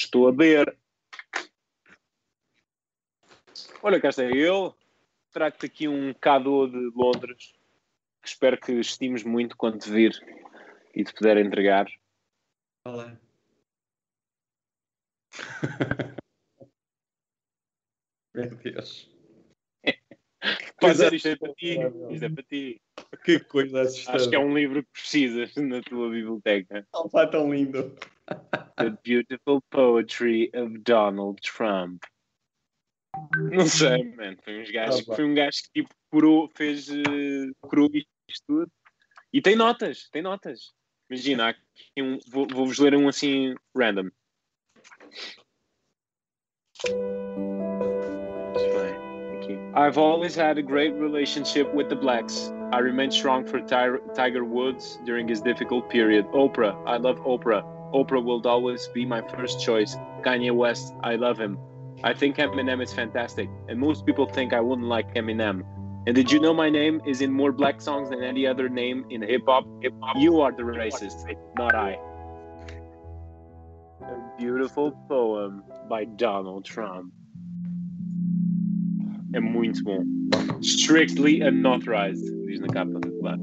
Estou a ver. Olha, cá está eu. Trago-te aqui um cadeau de Londres que espero que estimes muito quando te vir e te puder entregar. Olá. Meu Deus. Pois é, isto é para ti. Isto é para ti. Que coisa assustadora. Acho que é um livro que precisas na tua biblioteca. Não está tão lindo. The Beautiful Poetry of Donald Trump. Não sei, man. Foi, uns gajos, Ah, foi um gajo que tipo curou, fez uh, curou isto tudo. E tem notas, tem notas. Imagina, um, vou- vou-vos ler um assim random. I've always had a great relationship with the blacks. I remained strong for Tiger Woods during his difficult period. Oprah, I love Oprah. Oprah will always be my first choice. Kanye West, I love him. I think Eminem is fantastic, and most people think I wouldn't like Eminem. And did you know my name is in more black songs than any other name in? Hip hop. You are the racist, not I. A beautiful poem by Donald Trump. É muito bom. Strictly unauthorized, diz na capa, claro.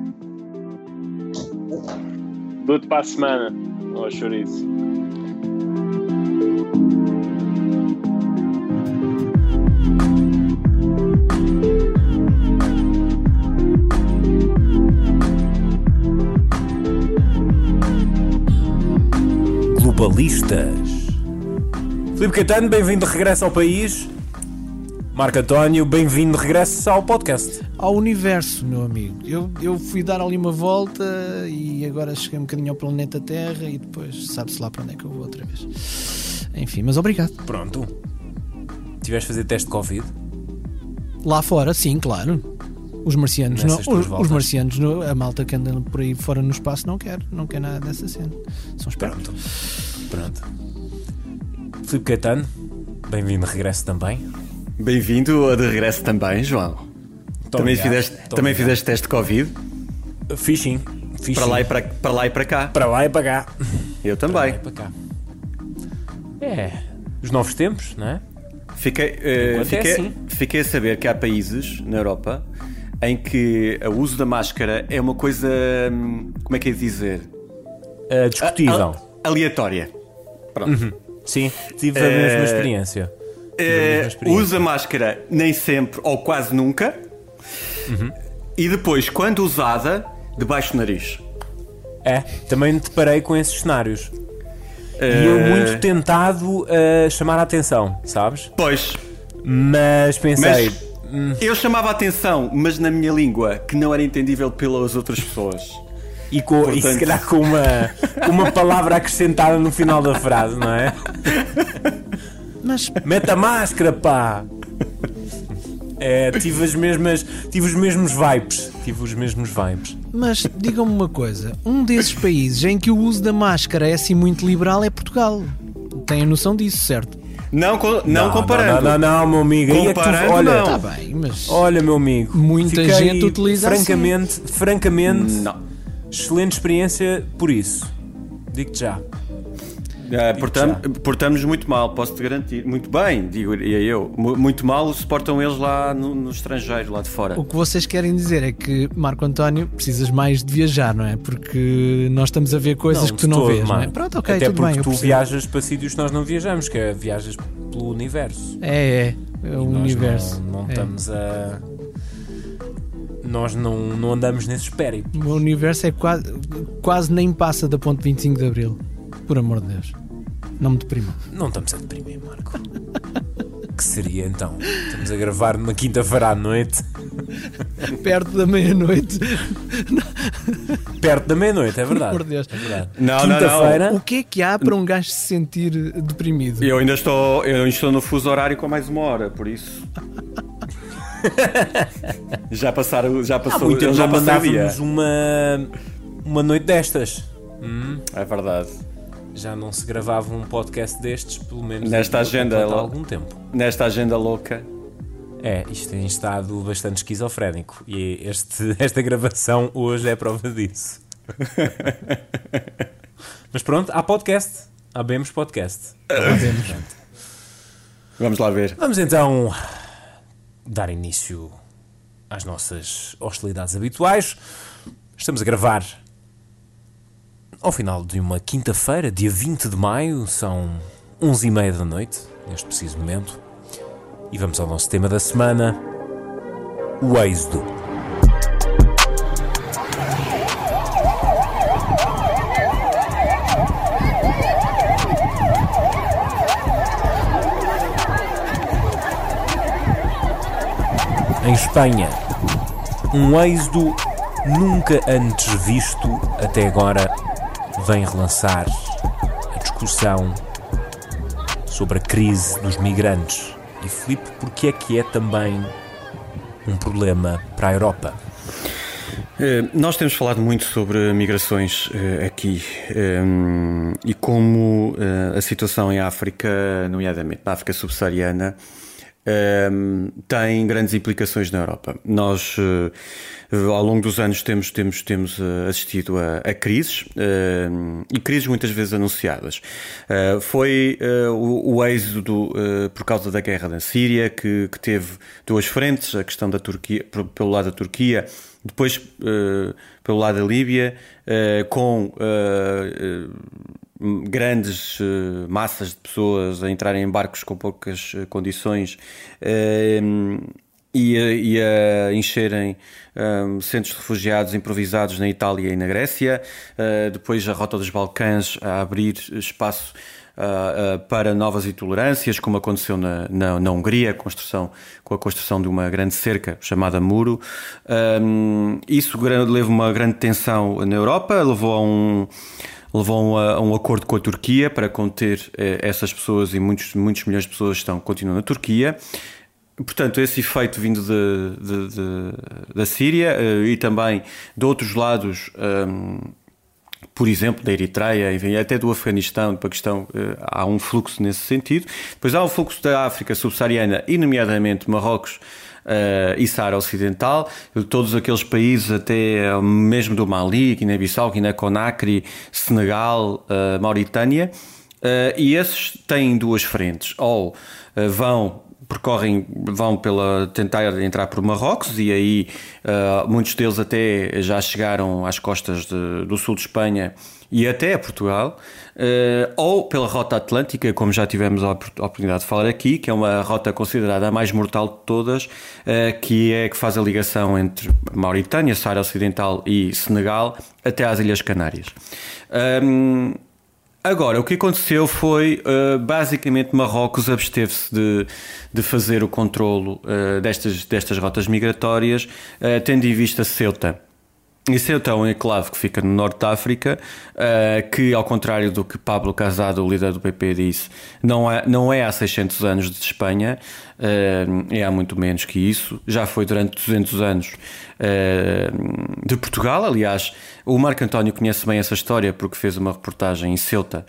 Dou-te para a semana, ó oh, chouriço. Globalistas. Filipe Caetano, bem-vindo de regresso ao país. Marco António, bem-vindo de regresso ao podcast. ao universo, meu amigo. Eu, eu fui dar ali uma volta e agora cheguei um bocadinho ao planeta Terra e depois sabe-se lá para onde é que eu vou outra vez. Enfim, mas obrigado. Pronto. Tiveste a fazer teste de Covid? Lá fora, sim, claro. Os marcianos, não, Nessas os, os marcianos, não- a malta que anda por aí fora no espaço não quer, não quer nada dessa cena. São espertos. Pronto. Pronto. Filipe Caetano, bem-vindo de regresso também. Bem-vindo de regresso também, João. Muito também obrigado. fizeste, também fizeste teste de Covid? Fiz sim. Fiz Para sim. lá, e para, para lá e para cá. Para lá e para cá. Eu Para lá e também. para cá. É. Os novos tempos, não é? Fiquei, eh, Enquanto é fiquei, assim. fiquei a saber que há países na Europa em que o uso da máscara é uma coisa. hum, Como é que é dizer? Ah, discutível. A- aleatória. Pronto. Sim, tive a mesma experiência. Tive a mesma Eh, experiência. usa máscara nem sempre ou quase nunca. Uhum. E depois, quando usada, debaixo do nariz. É, também me deparei com esses cenários. E Eh, eu muito tentado a chamar a atenção, sabes? Pois, Mas pensei, mas eu chamava a atenção, mas na minha língua, que não era entendível pelas outras pessoas. E, com, e se portanto- calhar com uma, uma palavra acrescentada no final da frase, não é? Mas Mete a máscara, pá! É, tive as mesmas. Tive os mesmos vibes. Tive os mesmos vibes. Mas digam-me uma coisa: um desses países em que o uso da máscara é assim muito liberal é Portugal. Têm a noção disso, certo? Não, co- não, comparando. Não, não, não, meu amigo. É que tu- Comparando, olha, não. Está bem, mas. olha, meu amigo. Muita gente utiliza assim. francamente, Francamente, Não. Excelente experiência por isso. Digo-te já. Ah, portam- portamos muito mal, posso-te garantir. Muito bem, digo-ia eu. Mu- Muito mal suportam eles lá no, no estrangeiro, lá de fora. O que vocês querem dizer é que, Marco António, precisas mais de viajar, não é? Porque nós estamos a ver coisas que tu não todo, vês, não é? mano. Pronto, ok, Até tudo porque bem. eu tu viajas para sítios que nós não viajamos, que é viajas pelo universo. É, é, é o universo. Não, não É. estamos a. Nós não, não andamos nesses périplos. O universo é quase, quase nem passa da ponte 25 de Abril. Por amor de Deus. Não me deprima. Não estamos a deprimir, Marco. que seria então? Estamos a gravar numa quinta-feira à noite, Perto da meia-noite. perto da meia-noite, é verdade. Por Deus. É verdade. Não, não, não. Quinta-feira. O que é que há para um gajo se sentir deprimido? Eu ainda estou, eu ainda estou no fuso horário com mais uma hora, por isso. Já passaram, já passou, muito tempo já mandávamos uma, uma noite destas. Hum, É verdade. já não se gravava um podcast destes, pelo menos Nesta há agenda, há algum tempo. Nesta agenda louca. É, isto tem estado bastante esquizofrénico e este, esta gravação hoje é prova disso. Mas pronto, há podcast. Há Bemos Podcast. Vamos lá ver. Vamos então dar início às nossas hostilidades habituais. Estamos a gravar ao final de uma quinta-feira, dia 20 de maio, são 11 e meia da noite, neste preciso momento. E vamos ao nosso tema da semana: o êxodo. Em Espanha, um êxodo nunca antes visto até agora vem relançar a discussão sobre a crise dos migrantes. E Filipe, porque é que é também um problema para a Europa? Eh, nós temos falado muito sobre migrações uh, aqui um, e como a situação em África, nomeadamente na África subsaariana, tem grandes implicações na Europa. Nós, uh, ao longo dos anos, temos, temos, temos uh, assistido a, a crises uh, e crises muitas vezes anunciadas. foi o, o êxodo por causa da guerra na Síria, que, que, teve duas frentes: a questão da Turquia, pelo lado da Turquia, depois pelo lado da Líbia, com grandes uh, massas de pessoas a entrarem em barcos com poucas uh, condições uh, e, a, e, a, encherem centros de refugiados improvisados na Itália e na Grécia, depois a Rota dos Balcãs a abrir espaço para novas intolerâncias, como aconteceu na, na, na, Hungria, construção, com a construção de uma grande cerca chamada Muro. Isso levou uma grande tensão na Europa, levou a um levou a, a um acordo com a Turquia para conter eh, essas pessoas e muitos, muitos milhões de pessoas estão, continuam na Turquia. Portanto, esse efeito vindo de, de, de, da Síria uh, e também de outros lados, ehm, por exemplo, da Eritreia, enfim, até do Afeganistão, do Paquistão, uh, há um fluxo nesse sentido. Depois há um fluxo da África subsaariana e, nomeadamente, Marrocos, uh, e Saara Ocidental, todos aqueles países, até mesmo do Mali, Guiné-Bissau, Guiné-Conakry, Senegal, uh, Mauritânia, uh, e esses têm duas frentes, ou vão percorrem, vão pela tentar entrar por Marrocos e aí muitos deles até já chegaram às costas de, do sul de Espanha e até a Portugal, uh, ou pela rota atlântica, como já tivemos a oportunidade de falar aqui, que é uma rota considerada a mais mortal de todas, uh, que é que faz a ligação entre Mauritânia, Saara Ocidental e Senegal até às Ilhas Canárias. Um, Agora, o que aconteceu foi, uh, basicamente, Marrocos absteve-se de, de fazer o controlo destas, destas rotas migratórias, tendo em vista Ceuta. Isso é então um enclave que fica no norte da África, uh, que, ao contrário do que Pablo Casado, o líder do PP, disse, não é, não é há 600 anos de Espanha, uh, é há muito menos que isso. Já foi durante 200 anos uh, de Portugal. Aliás, o Marco António conhece bem essa história porque fez uma reportagem em Ceuta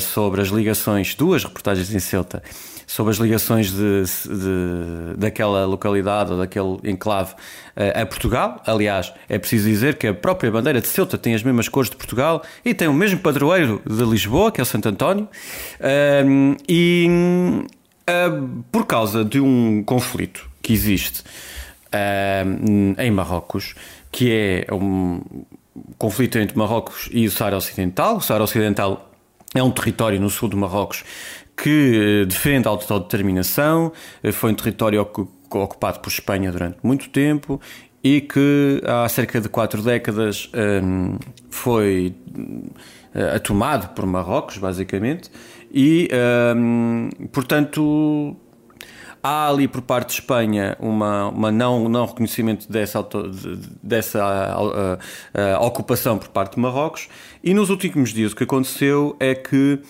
sobre as ligações, duas reportagens em Ceuta sobre as ligações de, de, daquela localidade ou daquele enclave uh, a Portugal. Aliás, é preciso dizer que a própria bandeira de Ceuta tem as mesmas cores de Portugal e tem o mesmo padroeiro de Lisboa, que é o Santo António. Uh, e uh, por causa de um conflito que existe em Marrocos, que é um conflito entre Marrocos e o Saara Ocidental. O Saara Ocidental é um território no sul de Marrocos que eh, defende a autodeterminação, eh, foi um território ocupado por Espanha durante muito tempo e que há cerca de quatro décadas ehm, foi uh, tomado por Marrocos, basicamente, e, ehm, portanto, há ali por parte de Espanha uma, uma não, não reconhecimento dessa, auto, dessa uh, uh, ocupação por parte de Marrocos, e nos últimos dias o que aconteceu é que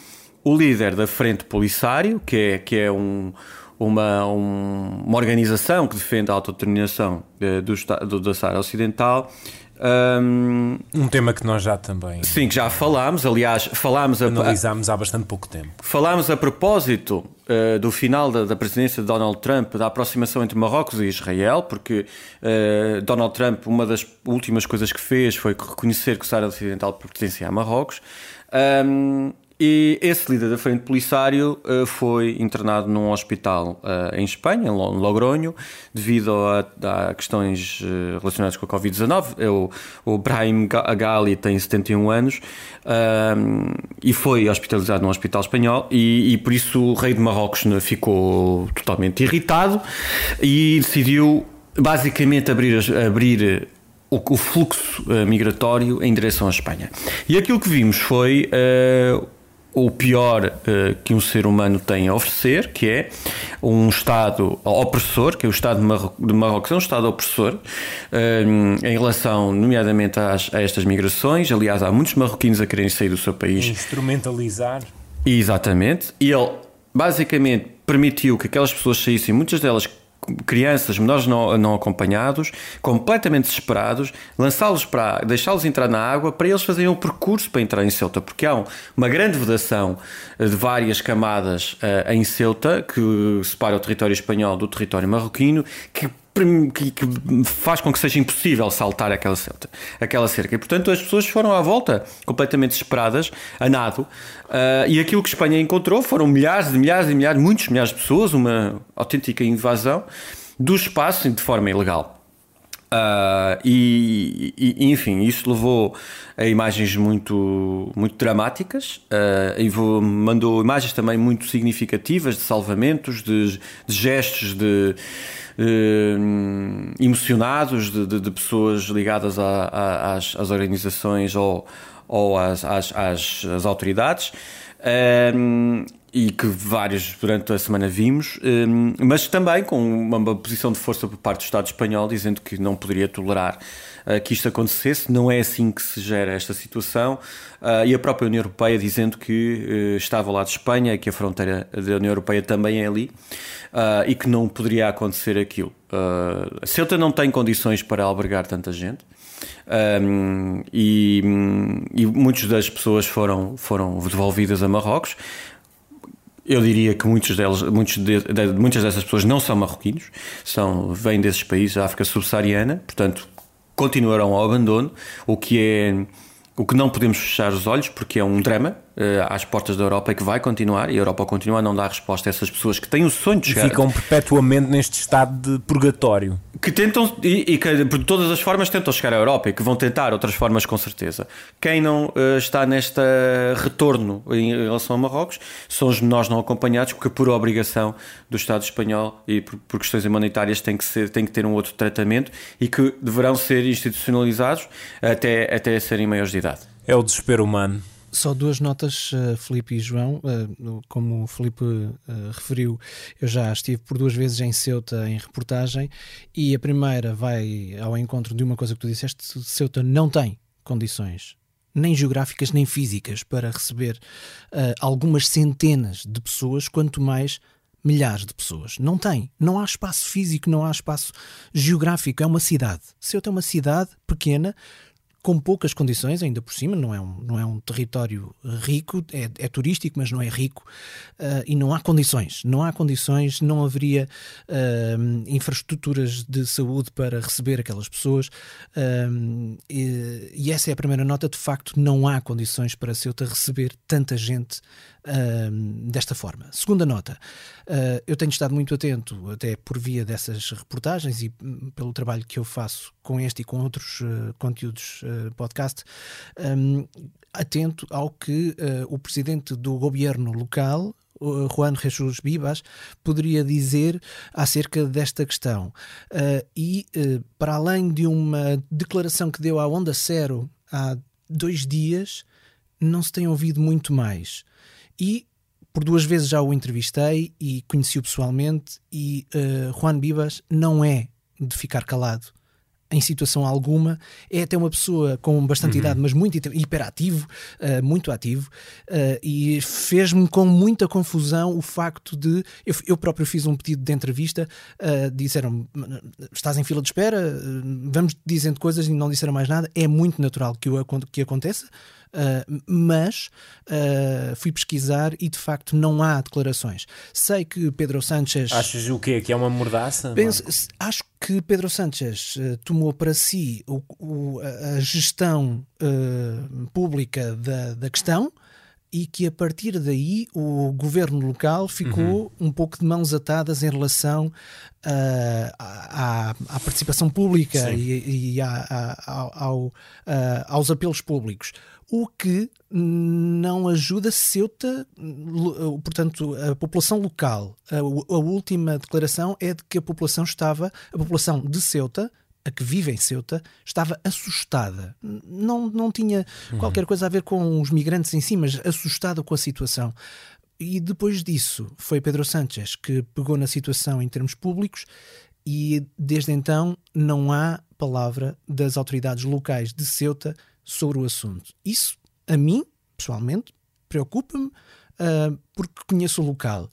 o líder da Frente Polisário, que é, que é um, uma, um, uma organização que defende a autodeterminação eh, do, do, da Saara Ocidental. Um, um, tema que nós já também. Sim, que já falámos. Aliás, falámos. Analisámos a, há bastante pouco tempo. Falámos a propósito uh, do final da, da, presidência de Donald Trump, da aproximação entre Marrocos e Israel, porque uh, Donald Trump, uma das últimas coisas que fez foi reconhecer que o Saara Ocidental pertencia a Marrocos. Um, e esse líder da Frente Polisário uh, foi internado num hospital uh, em Espanha, em Logronho, devido a, a questões uh, relacionadas com a Covid-19. O, o Brahim Gali tem 71 anos e foi hospitalizado num hospital espanhol e, e, por isso o rei de Marrocos né, ficou totalmente irritado e decidiu basicamente abrir, abrir o, o, fluxo migratório em direção à Espanha. E aquilo que vimos foi o pior uh, que um ser humano tem a oferecer, que é um Estado opressor, que é o Estado de, Marrocos, é um Estado opressor uh, em relação, nomeadamente, às, a estas migrações. Aliás, há muitos marroquinos a querem sair do seu país. Instrumentalizar. Exatamente. E ele, basicamente, permitiu que aquelas pessoas saíssem, muitas delas crianças, menores não, não acompanhados, completamente desesperados, lançá-los para deixá-los entrar na água para eles fazerem o percurso para entrar em Ceuta, porque há uma grande vedação eh, de várias camadas uh, em Ceuta que separa o território espanhol do território marroquino, que que, que, faz com que seja impossível saltar aquela, cerca, aquela cerca. E, portanto, as pessoas foram à volta completamente desesperadas, a nado, uh, e aquilo que Espanha encontrou foram milhares e milhares e milhares, muitos milhares de pessoas, uma autêntica invasão do espaço de forma ilegal. Uh, e, e, enfim, isso levou a imagens muito, muito dramáticas uh, e mandou imagens também muito significativas de salvamentos, de, de gestos de, uh, emocionados de, de, de, pessoas ligadas a, a, às, às, organizações ou, ou às, às, às, às autoridades. Um, e que vários durante a semana vimos, hum, mas também com uma posição de força por parte do Estado espanhol, dizendo que não poderia tolerar uh, que isto acontecesse. Não é assim que se gera esta situação. Uh, e a própria União Europeia dizendo que uh, estava lado de Espanha, que a fronteira da União Europeia também é ali, e que não poderia acontecer aquilo. Ceuta não tem condições para albergar tanta gente. Um, e, e muitas das pessoas foram, foram devolvidas a Marrocos. Eu diria que muitos delas, muitos de, de, muitas dessas pessoas não são marroquinos, são, vêm desses países da África subsaariana, portanto continuarão ao abandono, o que é o que não podemos fechar os olhos porque é um drama às portas da Europa e que vai continuar e a Europa continua a não dar resposta a essas pessoas que têm o sonho de chegar. E ficam perpetuamente neste estado de purgatório. Que tentam, e, e, que de todas as formas tentam chegar à Europa e que vão tentar outras formas com certeza. Quem não uh, está neste retorno em relação a Marrocos são os menores não acompanhados porque por obrigação do Estado espanhol e por, por questões humanitárias têm que, ser, têm que ter um outro tratamento e que deverão ser institucionalizados até, até serem maiores de idade. É o desespero humano. Só duas notas, uh, Felipe e João. Uh, como o Felipe uh, referiu, eu já estive por duas vezes em Ceuta em reportagem e a primeira vai ao encontro de uma coisa que tu disseste: Ceuta não tem condições nem geográficas nem físicas para receber algumas centenas de pessoas, quanto mais milhares de pessoas. Não tem. Não há espaço físico, não há espaço geográfico. É uma cidade. Ceuta é uma cidade pequena com poucas condições, ainda por cima, não é um, não é um território rico, é, é turístico, mas não é rico, uh, e não há condições. Não há condições, não haveria uh, infraestruturas de saúde para receber aquelas pessoas, uh, e, e, essa é a primeira nota. De facto, não há condições para Ceuta receber tanta gente desta forma. Segunda nota, uh, eu tenho estado muito atento, até por via dessas reportagens e um, pelo trabalho que eu faço com este e com outros uh, conteúdos uh, podcast, um, atento ao que o presidente do governo local, Juan Jesus Vivas poderia dizer acerca desta questão. Uh, e, uh, para além de uma declaração que deu à Onda Cero há dois dias, não se tem ouvido muito mais. E por duas vezes já o entrevistei e conheci-o pessoalmente e uh, Juan Bibas não é de ficar calado em situação alguma, é até uma pessoa com bastante uhum. idade, mas muito hiperativo, uh, muito ativo, uh, e fez-me com muita confusão o facto de. Eu, eu próprio fiz um pedido de entrevista, uh, disseram estás em fila de espera, vamos dizendo coisas e não disseram mais nada. É muito natural que, o, que aconteça. Uh, mas uh, fui pesquisar e de facto não há declarações. Sei que Pedro Sánchez. Achas o quê? Que é uma mordaça? Penso, acho que Pedro Sánchez uh, tomou para si o, o, a gestão pública da, da questão. e que a partir daí o governo local ficou uhum. um pouco de mãos atadas em relação uh, à, à, participação pública Sim. e, e à, à, ao, uh, aos apelos públicos. O que não ajuda Ceuta, portanto, a população local. A, a última declaração é de que a população estava, a população de Ceuta, a que vive em Ceuta, estava assustada. Não, não tinha uhum. qualquer coisa a ver com os migrantes em si, mas assustada com a situação. E depois disso foi Pedro Sánchez que pegou na situação em termos públicos e desde então não há palavra das autoridades locais de Ceuta sobre o assunto. Isso, a mim, pessoalmente, preocupa-me uh, porque conheço o local.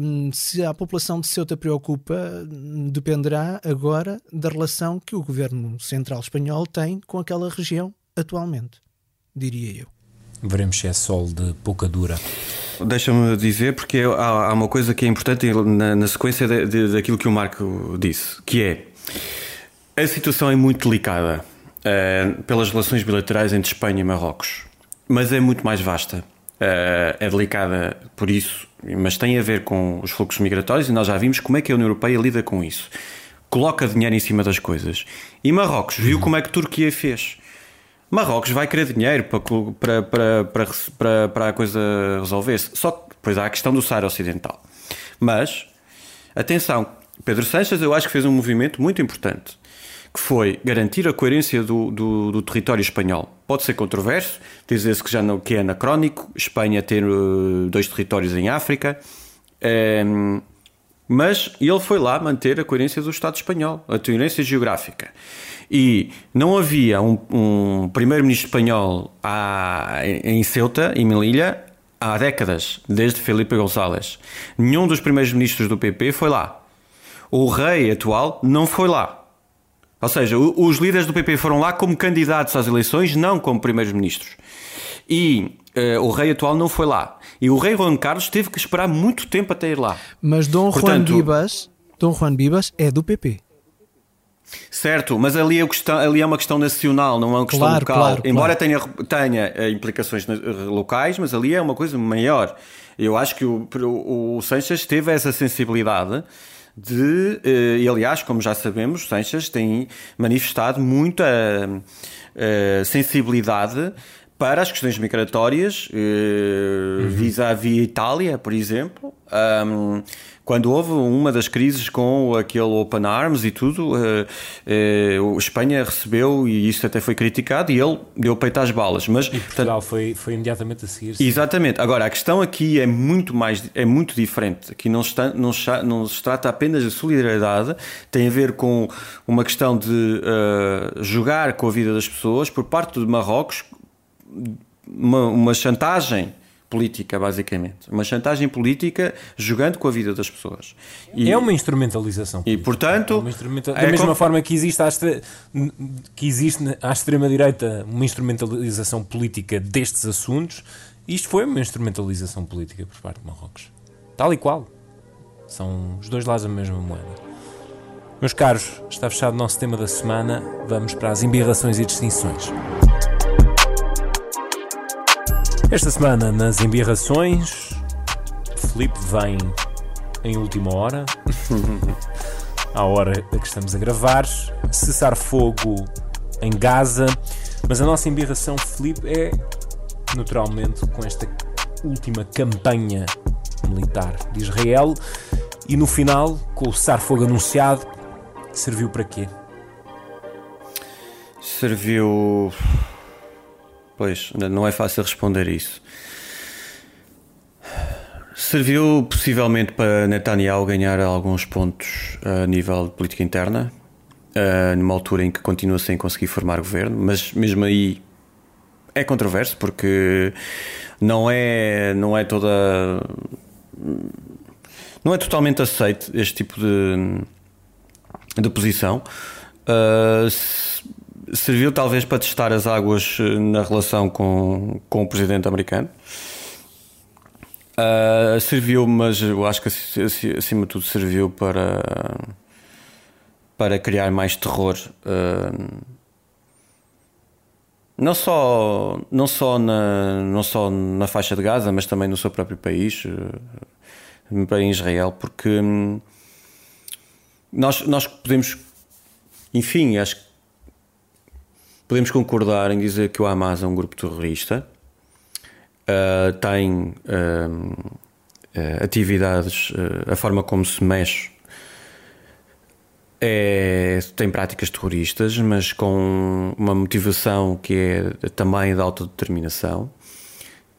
Um, se a população de Ceuta preocupa, dependerá agora da relação que o governo central espanhol tem com aquela região atualmente, diria eu. Veremos se é sol de pouca dura. Deixa-me dizer, porque há, há, uma coisa que é importante na, na sequência de, de, daquilo que o Marco disse, que é a situação é muito delicada uh, pelas relações bilaterais entre Espanha e Marrocos, mas é muito mais vasta. Uh, é delicada por isso mas tem a ver com os fluxos migratórios e nós já vimos como é que a União Europeia lida com isso. Coloca dinheiro em cima das coisas. E Marrocos viu como é que Turquia fez. Marrocos vai querer dinheiro para, para, para, para, para a coisa resolver-se. Só que depois há a questão do Saara Ocidental. Mas, atenção, Pedro Sanches eu acho que fez um movimento muito importante que foi garantir a coerência do, do, do território espanhol. Pode ser controverso, dizer-se que já não, que é anacrónico, Espanha ter uh, dois territórios em África, um, ehm, mas ele foi lá manter a coerência do Estado espanhol, a coerência geográfica. E não havia um, um primeiro-ministro espanhol à, em Ceuta, em Melilla, há décadas, desde Felipe González. Nenhum dos primeiros ministros do PP foi lá. O rei atual não foi lá. Ou seja, os líderes do PP foram lá como candidatos às eleições, não como primeiros-ministros. E uh, o rei atual não foi lá. E o rei Juan Carlos teve que esperar muito tempo até ir lá. Mas Dom Portanto, Juan Bibas, Dom Juan Bibas é do PP. Certo, mas ali é, questão, ali é uma questão nacional, não é uma questão claro, local. Claro, Embora claro. tenha, tenha eh, implicações locais, mas ali é uma coisa maior. Eu acho que o, o, o Sanches teve essa sensibilidade de, eh, e aliás, como já sabemos, Sanches tem manifestado muita eh, sensibilidade para as questões migratórias, eh, uhum. vis-à-vis Itália, por exemplo. Um, quando houve uma das crises com aquele Open Arms e tudo, uh, uh, Espanha recebeu, e isso até foi criticado, e ele deu peito às balas. Mas, e Portugal foi, foi imediatamente a seguir. Sim. Exatamente. Agora, a questão aqui é muito mais, é muito diferente. Aqui não se, não, se, não se trata apenas de solidariedade, tem a ver com uma questão de uh, jogar com a vida das pessoas por parte de Marrocos, uma, uma chantagem política, basicamente. Uma chantagem política jogando com a vida das pessoas. E, é uma instrumentalização política. E, portanto... É da é mesma forma que existe, à que existe à extrema-direita uma instrumentalização política destes assuntos, isto foi uma instrumentalização política por parte de Marrocos. Tal e qual. São os dois lados da mesma moeda. Meus caros, está fechado o nosso tema da semana. Vamos para as embirrações e distinções. Esta semana, nas embirrações, Felipe vem em última hora, à hora a que estamos a gravar, cessar fogo em Gaza, mas a nossa embirração, Felipe, é naturalmente com esta última campanha militar de Israel. E no final, com o cessar-fogo anunciado, serviu para quê? Serviu Pois, não é fácil responder isso. Serviu possivelmente para Netanyahu ganhar alguns pontos a nível de política interna, numa altura em que continua sem conseguir formar governo, mas mesmo aí é controverso porque não é, não é toda. Não é totalmente aceito este tipo de, de posição. Uh, serviu talvez para testar as águas eh, na relação com, com o presidente americano. Uh, serviu, mas eu acho que acima de tudo serviu para, para criar mais terror uh, não só, não, só na, não só na faixa de Gaza, mas também no seu próprio país, eh, em Israel, porque hum, nós, nós podemos, enfim, acho que podemos concordar em dizer que o Hamas é um grupo terrorista, uh, tem uh, atividades, a forma como se mexe é, tem práticas terroristas, mas com uma motivação que é também de autodeterminação.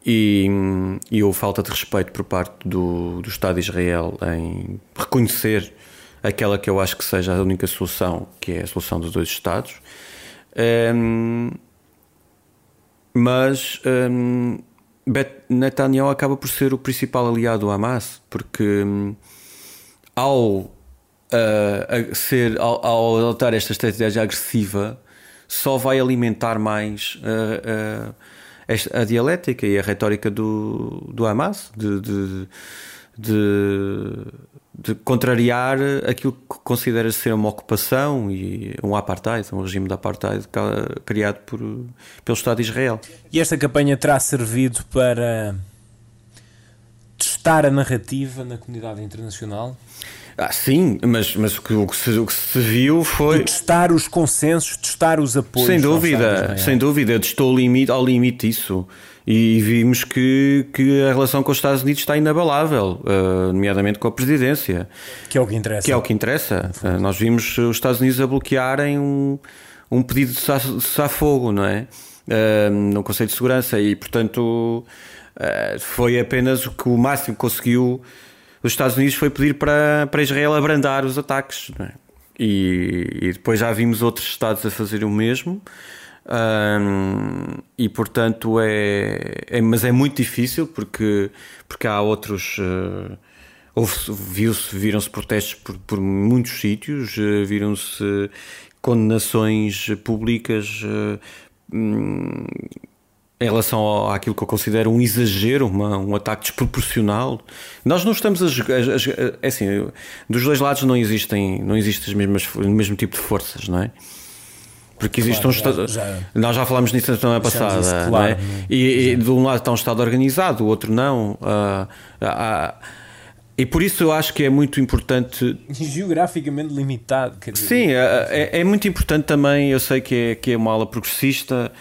E, e houve falta de respeito por parte do, do Estado de Israel em reconhecer aquela que eu acho que seja a única solução, que é a solução dos dois Estados. Um, mas um, Netanyahu acaba por ser o principal aliado do Hamas, porque um, ao a ser, ao, ao adotar esta estratégia agressiva, só vai alimentar mais a, a, a dialética e a retórica do, do Hamas, de, de, de, de contrariar aquilo que considera ser uma ocupação e um apartheid, um regime de apartheid criado por, pelo Estado de Israel. E esta campanha terá servido para testar a narrativa na comunidade internacional? Ah, sim, mas, mas o, que, o, que se, o que se viu foi. E testar os consensos, testar os apoios. Sem dúvida, sem dúvida, testou limite, ao limite isso. E vimos que, que a relação com os Estados Unidos está inabalável, uh, nomeadamente com a presidência. Que é o que interessa. Que é o que interessa. Uh, nós vimos os Estados Unidos a bloquearem um, um pedido de cessar-fogo, não é? Uh, no Conselho de Segurança. E, portanto, foi apenas o que o máximo conseguiu os Estados Unidos foi pedir para, para Israel abrandar os ataques. É? E, e, depois já vimos outros Estados a fazer o mesmo. E portanto é, é, mas é muito difícil porque porque há outros uh, viu-se viram-se protestos por, por muitos sítios uh, viram-se condenações públicas uh, em relação ao, àquilo que eu considero um exagero, uma, um ataque desproporcional. Nós não estamos a jogar. É assim, dos dois lados não existem, não existem as mesmas, o mesmo tipo de forças, não é? Porque existe claro, um Estado. Já, nós já falámos nisso na semana passada. Isso, claro, não é? E, e, de um lado está um Estado organizado, do outro não. Uh, uh, uh, e por isso eu acho que é muito importante. Geograficamente limitado. Dizer, Sim, é, é, é, muito importante também. Eu sei que é, que é uma ala progressista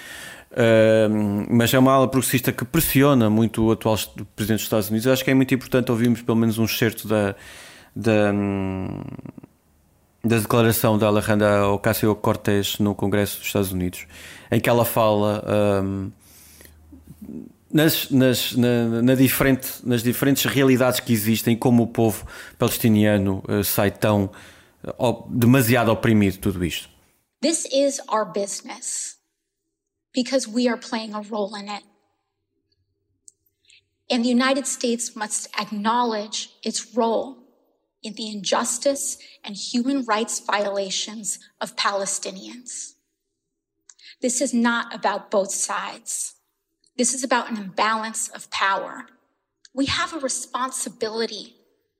mas é uma ala progressista que pressiona muito o atual Presidente dos Estados Unidos. Eu acho que é muito importante ouvirmos pelo menos um excerto da, da, da declaração da Alejandra Ocasio-Cortez no Congresso dos Estados Unidos, em que ela fala um, nas, nas, na, na diferente, nas diferentes realidades que existem, como o povo palestiniano uh, sai tão uh, demasiado oprimido tudo isto. This is our business. because we are playing a role in it. And the United States must acknowledge its role in the injustice and human rights violations of Palestinians. This is not about both sides. This is about an imbalance of power. We have a responsibility.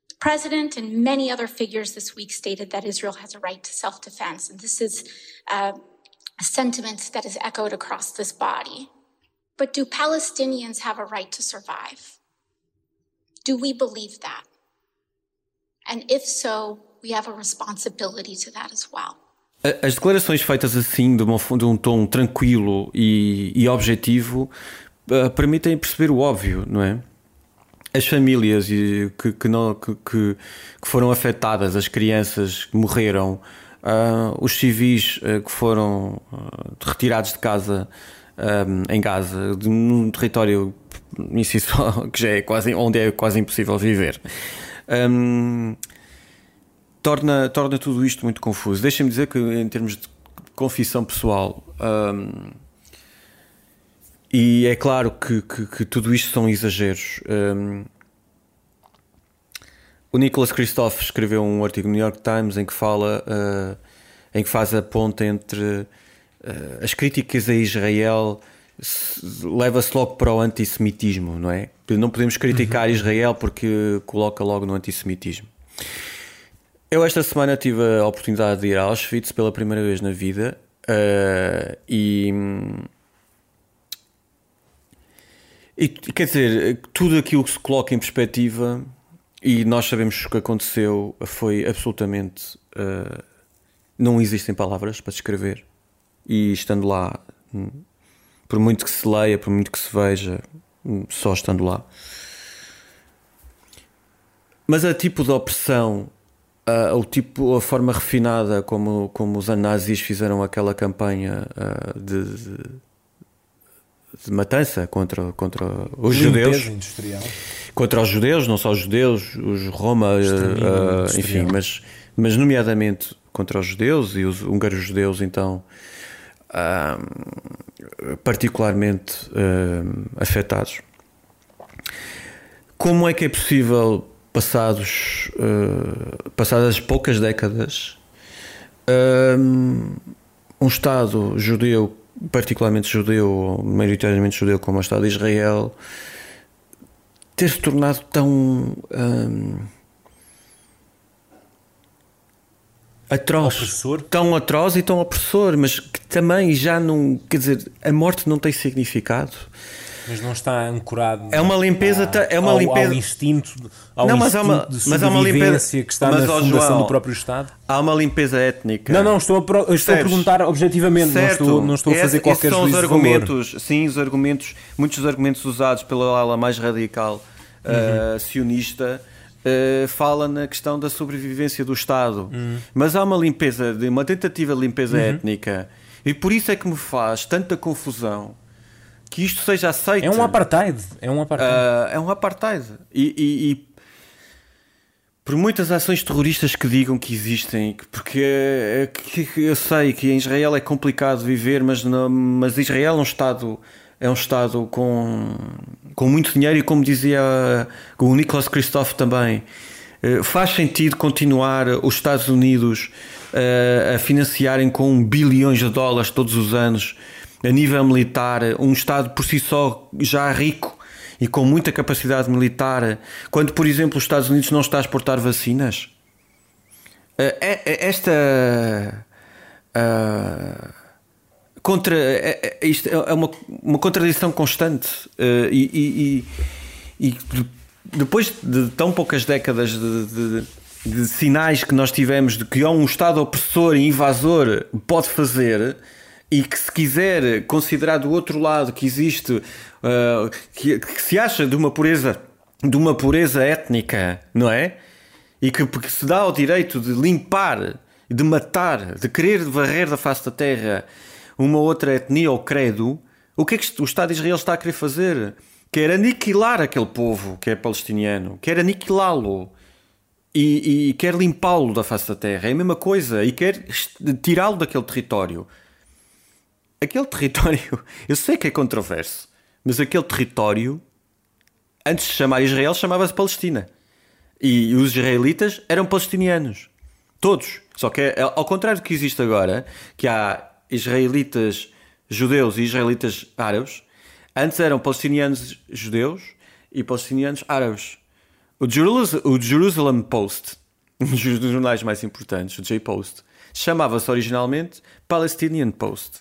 The president and many other figures this week stated that Israel has a right to self defense. And this is uh, a sentiment that is echoed across this body. But do Palestinians have a right to survive? Do we believe that? And if so, we have a responsibility to that as well. As declarações feitas assim, de, uma, de um tom tranquilo e, e objetivo, uh, permitem perceber o óbvio, não é? As famílias que, que, não, que, que foram afetadas, as crianças que morreram, Uh, os civis uh, que foram retirados de casa um, em Gaza, de, num território que já é quase, onde é quase impossível viver. Um, torna, torna tudo isto muito confuso. Deixem-me dizer que, em termos de confissão pessoal, um, e é claro que, que, que, tudo isto são exageros. Um, o Nicholas Christoph escreveu um artigo no New York Times em que fala, uh, em que faz a ponta entre uh, as críticas a Israel leva-se logo para o antissemitismo, não é? Não podemos criticar uhum. Israel porque coloca logo no antissemitismo. Eu esta semana tive a oportunidade de ir a Auschwitz pela primeira vez na vida uh, e, E, quer dizer, tudo aquilo que se coloca em perspectiva, e nós sabemos o que aconteceu, foi absolutamente. Uh, não existem palavras para descrever. E estando lá, hum, por muito que se leia, por muito que se veja, só estando lá. Mas a tipo de opressão, a, o tipo, a forma refinada como, como os nazis fizeram aquela campanha uh, de, de, de, matança contra, contra os judeus. Industrial. Contra os judeus, não só os judeus, os Roma, uh, enfim, mas, mas nomeadamente contra os judeus e os húngaros judeus, então. Uh, particularmente afetados. Como é que é possível passados, uh, passadas poucas décadas, um, um Estado judeu, particularmente judeu, ou maioritariamente judeu, como o Estado de Israel, ter se tornado tão atroz, opressor. tão atroz e tão opressor, mas que também já não, quer dizer, a morte não tem significado. Mas não está ancorado. É uma limpeza, a, é uma ao, limpeza. Ao instinto, ao não, mas há uma, de mas há uma limpeza que está mas, na fundação João, do próprio Estado. Há uma limpeza étnica. Não, não, estou a, estou a perguntar objetivamente, certo. não estou, não estou a fazer Esse, qualquer são os argumentos, sim, os argumentos, muitos dos argumentos usados pela ala mais radical uhum. uh, sionista. Uh, fala na questão da sobrevivência do Estado, uhum. mas há uma limpeza, uma tentativa de limpeza uhum. étnica, e por isso é que me faz tanta confusão que isto seja aceito. É um apartheid. É um apartheid. Uh, é um apartheid. E, e, e, por muitas ações terroristas que digam que existem, porque é, é, que, eu sei que em Israel é complicado viver, mas, não, mas Israel é um Estado. É um Estado com, com muito dinheiro e, como dizia o Nicholas Christoph também, uh, faz sentido continuar os Estados Unidos uh, a financiarem com bilhões de dólares todos os anos a nível militar, um Estado por si só já rico e com muita capacidade militar, quando, por exemplo, os Estados Unidos não está a exportar vacinas? Eh, é, é, esta. Uh, contra, é, isto é uma, uma contradição constante uh, e, e, e, depois de tão poucas décadas de, de, de, sinais que nós tivemos de que um Estado opressor e invasor pode fazer, e que se quiser considerar do outro lado que existe uh, que, que, se acha de uma pureza de uma pureza étnica não é? E que, que se dá o direito de limpar de matar de querer varrer da face da terra uma outra etnia ou credo o que é que o Estado de Israel está a querer fazer quer aniquilar aquele povo que é palestiniano quer aniquilá-lo e, e quer limpá-lo da face da terra é a mesma coisa e quer tirá-lo daquele território aquele território, eu sei que é controverso, mas aquele território, antes de chamar Israel, chamava-se Palestina. E os israelitas eram palestinianos. Todos. Só que, é, ao contrário do que existe agora, que há israelitas judeus e israelitas árabes, antes eram palestinianos judeus e palestinianos árabes. O, o Jerusalem Post, um dos jornais mais importantes, o J-Post, chamava-se originalmente Palestinian Post.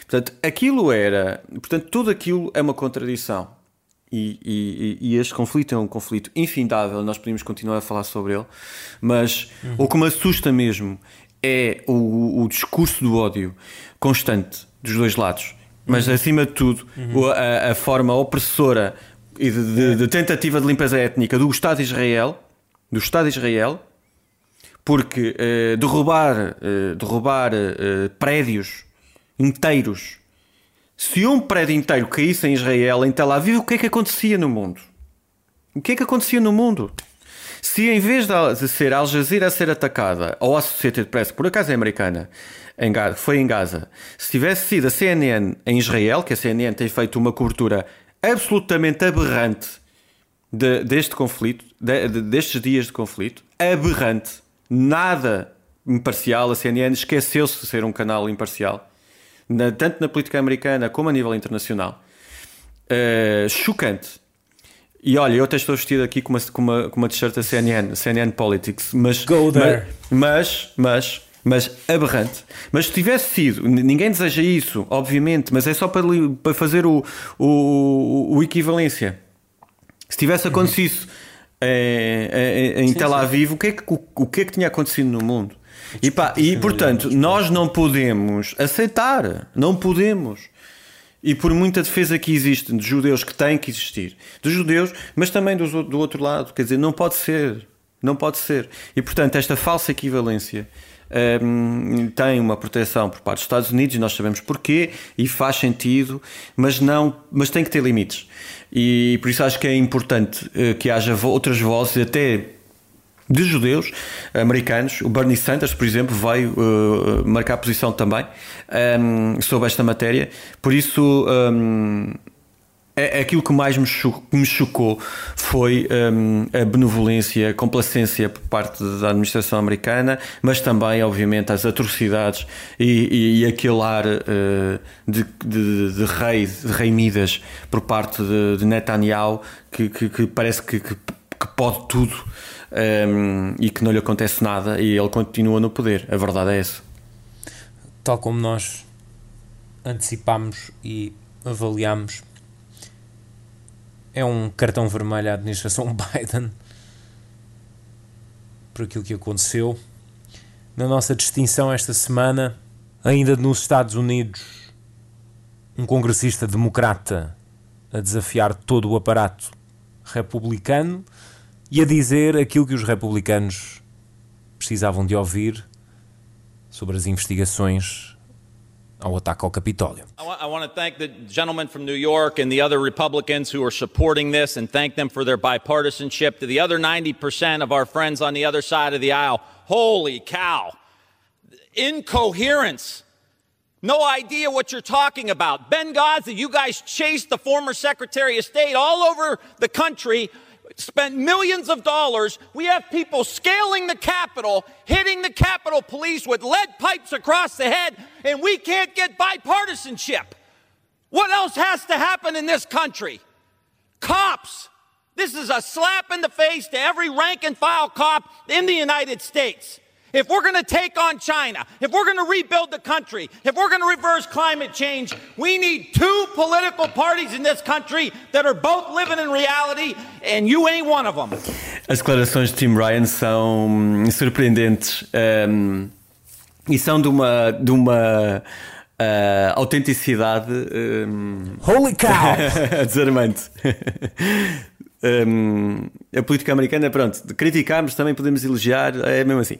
Portanto, aquilo era. Portanto, tudo aquilo é uma contradição. E, e, e, este conflito é um conflito infindável, nós podemos continuar a falar sobre ele, mas uhum. o que me assusta mesmo é o, o, discurso do ódio constante dos dois lados, mas uhum. acima de tudo uhum. a, a, forma opressora e de, de, de, tentativa de limpeza étnica do Estado de Israel, do Estado de Israel, porque uh, derrubar, uh, derrubar uh, prédios inteiros. Se um prédio inteiro caísse em Israel, em Tel Aviv, o que é que acontecia no mundo? O que é que acontecia no mundo? Se em vez de ser Al Jazeera a ser atacada, ou a Associated Press, por acaso é americana, em Gaza, foi em Gaza, se tivesse sido a CNN em Israel, que a CNN tem feito uma cobertura absolutamente aberrante de, deste conflito, de, de, destes dias de conflito, aberrante, nada imparcial, a CNN esqueceu-se de ser um canal imparcial na, tanto na política americana como a nível internacional, uh, chocante. E olha, eu até estou vestido aqui com uma, com uma, com uma t-shirt da CNN, CNN Politics, mas, Go there. mas, mas, mas aberrante. Mas se tivesse sido, ninguém deseja isso, obviamente, mas é só para, para fazer o, o, o equivalência. Se tivesse acontecido isso é, é, em sim, Tel Aviv, sim. O, que é que, o, o que é que tinha acontecido no mundo? E, pá, e portanto, nós não podemos aceitar, não podemos. E por muita defesa que existe de judeus que têm que existir, dos judeus, mas também do, do outro lado, quer dizer, não pode ser, não pode ser. E portanto, esta falsa equivalência um, tem uma proteção por parte dos Estados Unidos, e nós sabemos porquê, e faz sentido, mas, não, mas tem que ter limites. E por isso acho que é importante uh, que haja outras vozes, até de judeus americanos. O Bernie Sanders, por exemplo, veio uh, marcar posição também um, sobre esta matéria. Por isso, um, é, é, aquilo que mais me, cho me chocou foi um, a benevolência, a complacência por parte da administração americana, mas também, obviamente, as atrocidades e, e, e aquele ar uh, de, de, de, rei, de rei Midas por parte de, de Netanyahu que, que, que parece que, que, que, pode tudo um, e que não lhe acontece nada e ele continua no poder. A verdade é essa. Tal como nós antecipámos e avaliámos é um cartão vermelho à administração Biden por aquilo que aconteceu. Na nossa distinção esta semana, ainda nos Estados Unidos, um congressista democrata a desafiar todo o aparato republicano e a dizer aquilo que os republicanos precisavam de ouvir sobre as investigações ao ataque ao Capitólio. I want to thank the gentleman from New York and the other Republicans who are supporting this and thank them for their bipartisanship. To the other 90% of our friends on the other side of the aisle, holy cow. Incoherence. No idea what you're talking about. Benghazi, you guys chased the former Secretary of State all over the country spent millions of dollars. We have people scaling the Capitol, hitting the Capitol Police with lead pipes across the head, and we can't get bipartisanship. What else has to happen in this country? Cops. This is a slap in the face to every rank and file cop in the United States. If we're going to take on China, if we're going to rebuild the country, if we're going to reverse climate change, we need two political parties in this country that are both living in reality, and you ain't one of them. As declarações de Tim Ryan são surpreendentes um, e são de uma, de uma uh, autenticidade um, Holy cow! desarmante. Um, a política americana, pronto, criticamos, também podemos elogiar, é mesmo assim.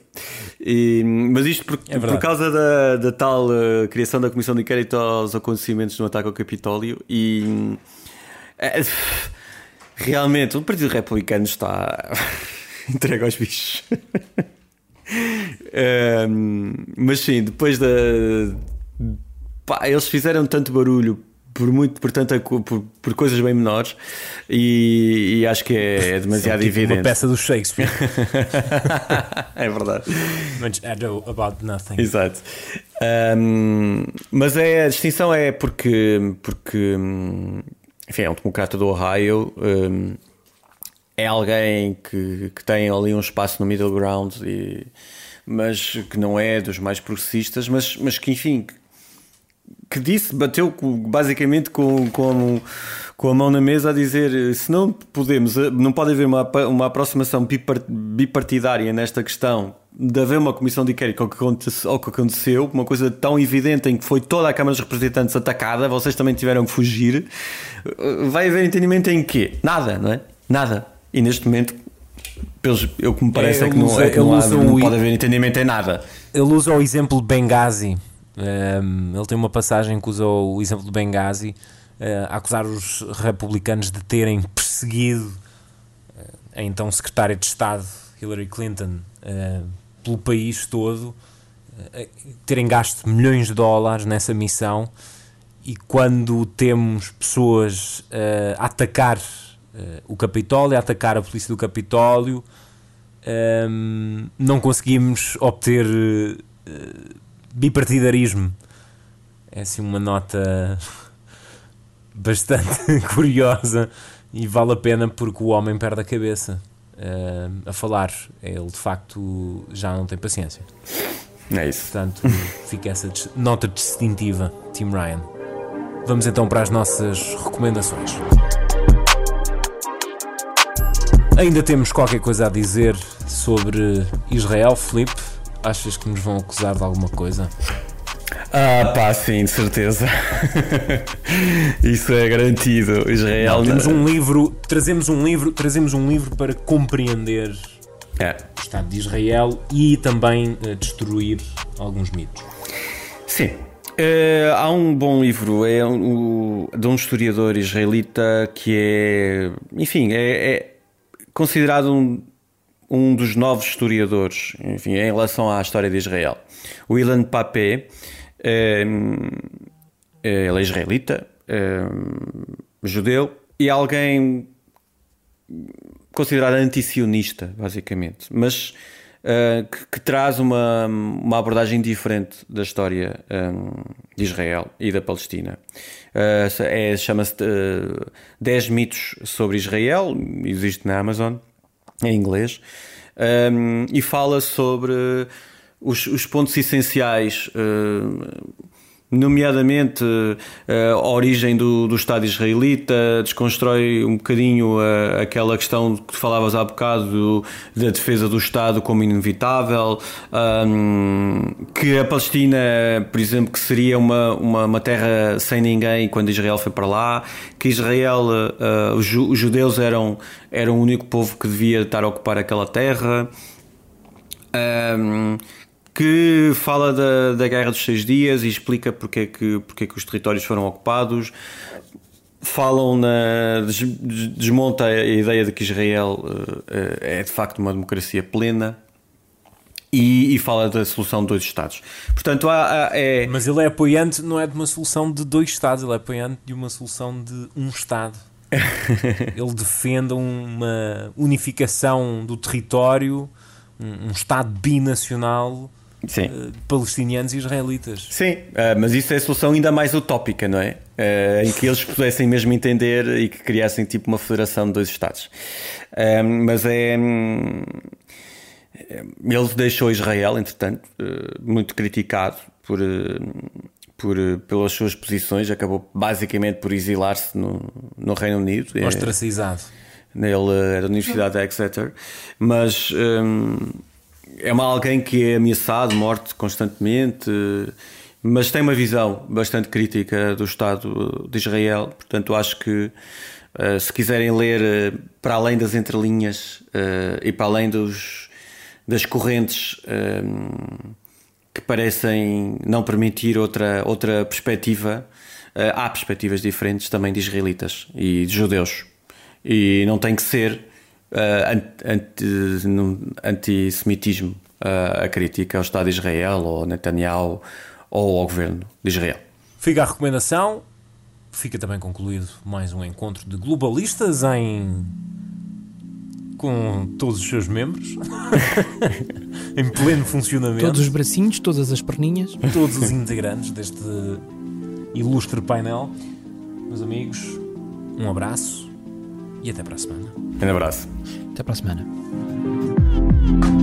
E, mas isto por, é por causa da, da tal uh, criação da Comissão de Inquérito aos acontecimentos no ataque ao Capitólio e uh, realmente o Partido Republicano está entregue aos bichos. um, mas sim, depois da. Pá, eles fizeram tanto barulho por muito, portanto, por, por coisas bem menores e, e acho que é, é demasiado tipo evidente. Uma peça do Shakespeare. é verdade. Much ado about nothing. Exato. Um, mas é, a distinção é porque, porque enfim, é um democrata do Ohio. Um, é alguém que, que tem ali um espaço no middle ground, e, mas que não é dos mais progressistas, mas, mas que enfim que disse, bateu basicamente com, com, com a mão na mesa a dizer se não podemos, não pode haver uma, uma aproximação bipartidária nesta questão de haver uma comissão de inquérito ao que, ao que aconteceu, uma coisa tão evidente em que foi toda a Câmara dos Representantes atacada, vocês também tiveram que fugir, vai haver entendimento em quê? Nada, não é? Nada. E neste momento, pelos, eu que me parece é, é que, não, é que não, há, não pode haver entendimento em nada. Ele usa o exemplo de Benghazi um, ele tem uma passagem que usa o exemplo de Benghazi uh, a acusar os republicanos de terem perseguido uh, a então secretária de Estado Hillary Clinton uh, pelo país todo, terem gasto milhões de dólares nessa missão. E quando temos pessoas a atacar o Capitólio, a atacar a polícia do Capitólio, um, não conseguimos obter bipartidarismo. É assim uma nota bastante curiosa e vale a pena porque o homem perde a cabeça uh, a falar. Ele de facto já não tem paciência. É isso. Portanto, fica essa nota distintiva, Tim Ryan. Vamos então para as nossas recomendações. Ainda temos qualquer coisa a dizer sobre Israel, Felipe? Achas que nos vão acusar de alguma coisa? Ah, pá, sim, de certeza. Isso é garantido. Israel. Não, temos um livro, trazemos um livro, trazemos um livro para compreender é. o Estado de Israel e também uh, destruir alguns mitos. Sim. Uh, há um bom livro é um, de um historiador israelita que é, enfim, é, é considerado um, um dos novos historiadores, enfim, em relação à história de Israel. O Ilan Papé, é, ele é israelita, é, judeu, e alguém considerado antisionista, basicamente, mas uh, que, que, traz uma, uma abordagem diferente da história um, de Israel e da Palestina. Uh, é, Chama-se uh, 10 mitos sobre Israel, existe na Amazon, em inglês, um, e fala sobre os, os pontos essenciais. Uh, nomeadamente eh, a origem do, do Estado israelita, desconstrói um bocadinho a, aquela questão que falavas há bocado do, da defesa do Estado como inevitável, um, que a Palestina, por exemplo, que seria uma, uma, uma, terra sem ninguém quando Israel foi para lá, que Israel, uh, os, os judeus eram, eram o único povo que devia estar a ocupar aquela terra. Um, que fala da, da Guerra dos Seis Dias e explica porque é que, porque é que os territórios foram ocupados. Falam na. desmonta a ideia de que Israel uh, é de facto uma democracia plena. E, e, fala da solução de dois Estados. Portanto, há, há, é... Mas ele é apoiante, não é de uma solução de dois Estados, ele é apoiante de uma solução de um Estado. ele defende uma unificação do território, um, um Estado binacional Sim. Uh, palestinianos e israelitas. Sim, uh, mas isso é a solução ainda mais utópica, não é? Uh, em que eles pudessem mesmo entender e que criassem tipo uma federação de dois Estados. mas é. Ele deixou Israel, entretanto, muito criticado por, por, pelas suas posições, acabou basicamente por exilar-se no, no Reino Unido. Ostracizado. Ele era da Universidade de Exeter, mas. Um, é uma alguém que é ameaçado, morte constantemente, mas tem uma visão bastante crítica do Estado de Israel. Portanto, acho que eh, se quiserem ler eh, para além das entrelinhas eh, e para além dos, das correntes que parecem não permitir outra, outra perspectiva, há perspectivas diferentes também de israelitas e de judeus. E não tem que ser uh, antissemitismo uh, a crítica ao Estado de Israel ou Netanyahu ou ao governo de Israel. Fica a recomendação. Fica também concluído mais um encontro de globalistas em com todos os seus membros em pleno funcionamento. Todos os bracinhos, todas as perninhas. Todos os integrantes deste ilustre painel. Meus amigos, um abraço e até para a semana. Um abraço. Até para a semana.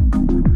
Thank you.